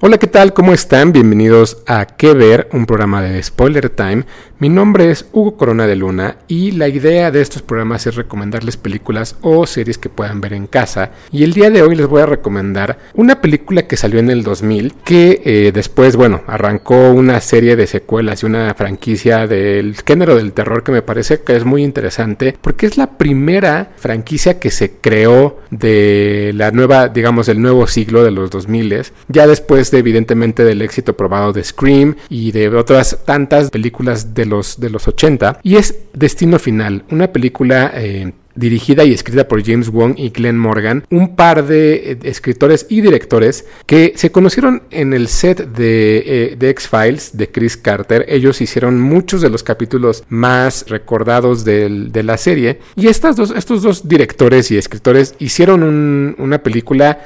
Hola, ¿qué tal? ¿Cómo están? Bienvenidos a ¿Qué ver? Un programa de Spoiler Time. Mi nombre es Hugo Corona de Luna y la idea de estos programas es recomendarles películas o series que puedan ver en casa. Y el día de hoy les voy a recomendar una película que salió en el 2000 que eh, después, bueno, arrancó una serie de secuelas y una franquicia del género del terror que me parece que es muy interesante porque es la primera franquicia que se creó de la nueva, digamos, del nuevo siglo de los 2000. Ya después evidentemente del éxito probado de Scream y de otras tantas películas de los, de los 80. Y es Destino Final, una película... Eh, dirigida y escrita por James Wong y Glenn Morgan, un par de eh, escritores y directores que se conocieron en el set de, eh, X-Files de Chris Carter. Ellos hicieron muchos de los capítulos más recordados de la serie y estas dos, estos dos directores y escritores hicieron una película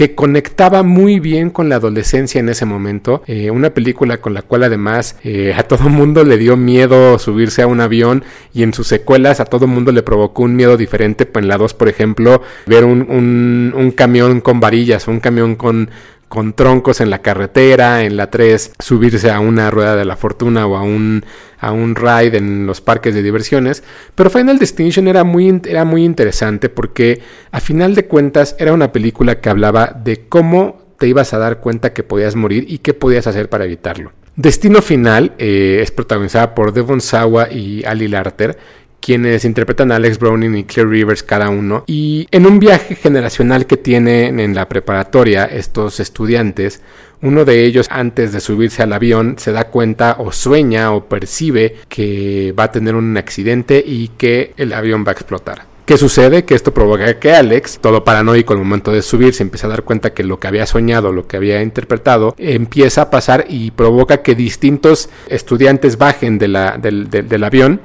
que conectaba muy bien con la adolescencia en ese momento. Eh, una película con la cual además eh, a todo mundo le dio miedo subirse a un avión y en sus secuelas a todo mundo le provocó un miedo diferente. En la 2, por ejemplo, ver un, un camión con varillas, un camión con con troncos en la carretera, en la 3 subirse a una rueda de la fortuna o a un, a un ride en los parques de diversiones, pero Final Destination era muy, era muy interesante porque a final de cuentas era una película que hablaba de cómo te ibas a dar cuenta que podías morir y qué podías hacer para evitarlo. Destino Final eh, es protagonizada por Devon Sawa y Ali Larter quienes interpretan a Alex Browning y Claire Rivers cada uno. Y en un viaje generacional que tienen en la preparatoria estos estudiantes, uno de ellos antes de subirse al avión se da cuenta o sueña o percibe que va a tener un accidente y que el avión va a explotar. ¿Qué sucede? Que esto provoca que Alex, todo paranoico al momento de subir, se empieza a dar cuenta que lo que había soñado, lo que había interpretado, empieza a pasar y provoca que distintos estudiantes bajen del avión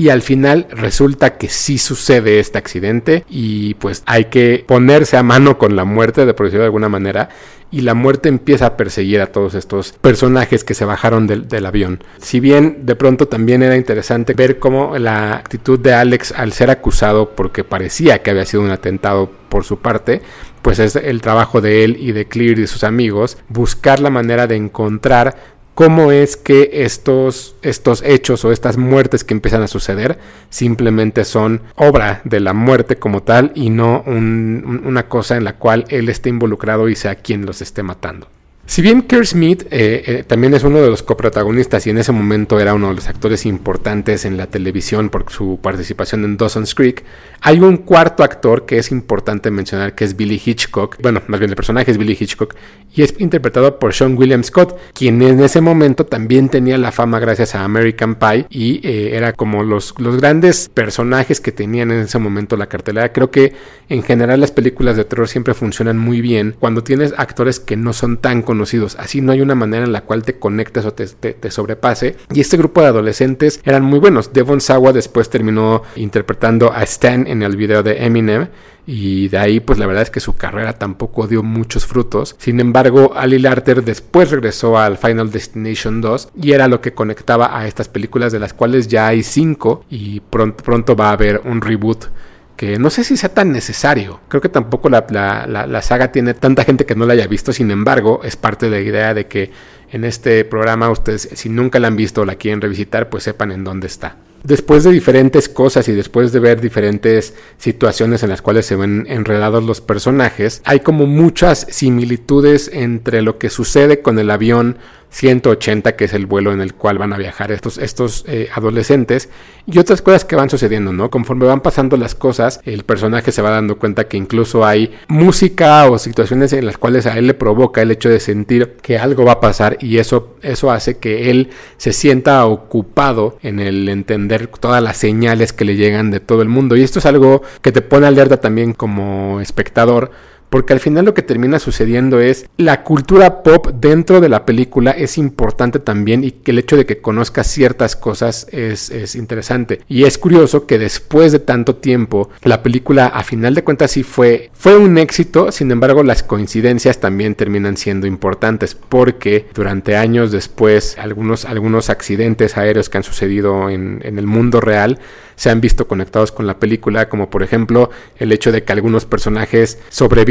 y al final resulta que sí sucede este accidente y pues hay que ponerse a mano con la muerte de por decirlo de alguna manera y la muerte empieza a perseguir a todos estos personajes que se bajaron del, avión. Si bien de pronto también era interesante ver cómo la actitud de Alex al ser acusado porque parecía que había sido un atentado por su parte, pues es el trabajo de él y de Clear y sus amigos buscar la manera de encontrar cómo es que estos, estos hechos o estas muertes que empiezan a suceder simplemente son obra de la muerte como tal y no una cosa en la cual él esté involucrado y sea quien los esté matando. Si bien Kerr Smith eh, eh, también es uno de los coprotagonistas y en ese momento era uno de los actores importantes en la televisión por su participación en Dawson's Creek, hay un cuarto actor que es importante mencionar que es Billy Hitchcock. Bueno, más bien el personaje es Billy Hitchcock y es interpretado por Sean William Scott, quien en ese momento también tenía la fama gracias a American Pie y eh, era como los, los grandes personajes que tenían en ese momento la cartelera. Creo que en general las películas de terror siempre funcionan muy bien cuando tienes actores que no son tan conocidos Así no hay una manera en la cual te conectes o te, sobrepase. Y este grupo de adolescentes eran muy buenos. Devon Sawa después terminó interpretando a Stan en el video de Eminem. Y de ahí, pues la verdad es que su carrera tampoco dio muchos frutos. Sin embargo, Ali Larter después regresó al Final Destination 2 y era lo que conectaba a estas películas, de las cuales ya hay cinco. Y pronto, pronto va a haber un reboot que no sé si sea tan necesario. Creo que tampoco la, la, saga tiene tanta gente que no la haya visto, sin embargo, es parte de la idea de que en este programa ustedes, si nunca la han visto o la quieren revisitar, pues sepan en dónde está. Después de diferentes cosas y después de ver diferentes situaciones en las cuales se ven enredados los personajes, hay como muchas similitudes entre lo que sucede con el avión 180, que es el vuelo en el cual van a viajar estos, estos eh, adolescentes, y otras cosas que van sucediendo, ¿no? Conforme van pasando las cosas, el personaje se va dando cuenta que incluso hay música o situaciones en las cuales a él le provoca el hecho de sentir que algo va a pasar y eso, eso hace que él se sienta ocupado en el entender todas las señales que le llegan de todo el mundo. Y esto es algo que te pone alerta también como espectador porque al final lo que termina sucediendo es la cultura pop dentro de la película es importante también y que el hecho de que conozcas ciertas cosas es, es interesante. Y es curioso que después de tanto tiempo, la película a final de cuentas sí fue, fue un éxito, sin embargo las coincidencias también terminan siendo importantes porque durante años después algunos, algunos accidentes aéreos que han sucedido en, en el mundo real se han visto conectados con la película, como por ejemplo el hecho de que algunos personajes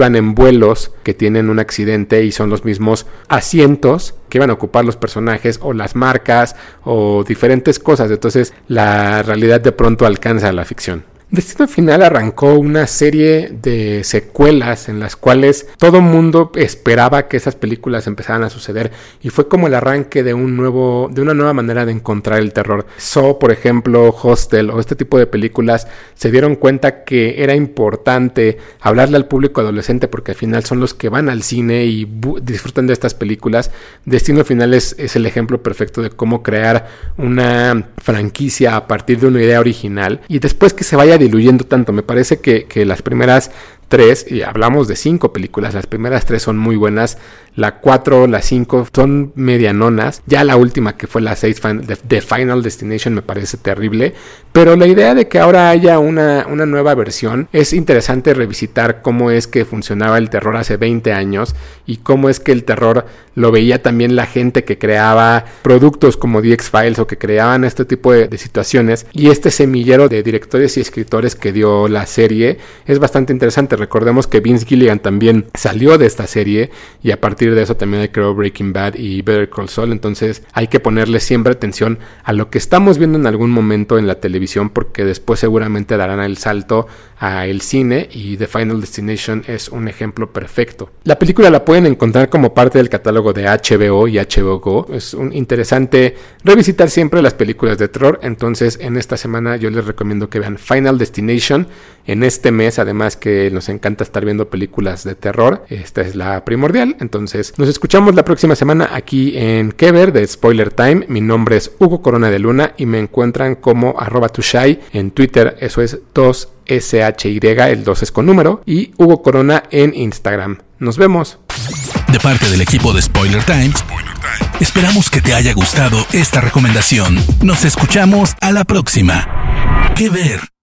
sobrevivan en vuelos que tienen un accidente y son los mismos asientos que iban a ocupar los personajes o las marcas o diferentes cosas. Entonces la realidad de pronto alcanza la ficción. Destino Final arrancó una serie de secuelas en las cuales todo mundo esperaba que esas películas empezaran a suceder y fue como el arranque de un nuevo de una nueva manera de encontrar el terror. So, por ejemplo, Hostel o este tipo de películas se dieron cuenta que era importante hablarle al público adolescente porque al final son los que van al cine y disfrutan de estas películas. Destino Final es, es el ejemplo perfecto de cómo crear una franquicia a partir de una idea original y después que se vaya diluyendo tanto. Me parece que, que las primeras tres, y hablamos de cinco películas, las primeras tres son muy buenas, la 4, la 5 son medianonas. Ya la última, que fue la 6, The Final Destination, me parece terrible. Pero la idea de que ahora haya una, una nueva versión es interesante revisitar cómo es que funcionaba el terror hace 20 años y cómo es que el terror lo veía también la gente que creaba productos como The X-Files o que creaban este tipo de, de situaciones. Y este semillero de directores y escritores que dio la serie es bastante interesante. Recordemos que Vince Gilligan también salió de esta serie y a partir de eso también creo Breaking Bad y Better Call Saul, entonces hay que ponerle siempre atención a lo que estamos viendo en algún momento en la televisión porque después seguramente darán el salto a el cine y The Final Destination es un ejemplo perfecto. La película la pueden encontrar como parte del catálogo de HBO y HBO Go. Es un interesante revisitar siempre las películas de terror, entonces en esta semana yo les recomiendo que vean Final Destination en este mes, además que nos encanta estar viendo películas de terror, esta es la primordial, entonces nos escuchamos la próxima semana aquí en Kever de Spoiler Time. Mi nombre es Hugo Corona de Luna y me encuentran como arroba tushai en Twitter, eso es 2 SHY, el 2 es con número, y Hugo Corona en Instagram. Nos vemos. De parte del equipo de Spoiler Time, esperamos que te haya gustado esta recomendación. Nos escuchamos a la próxima. ¿Qué ver?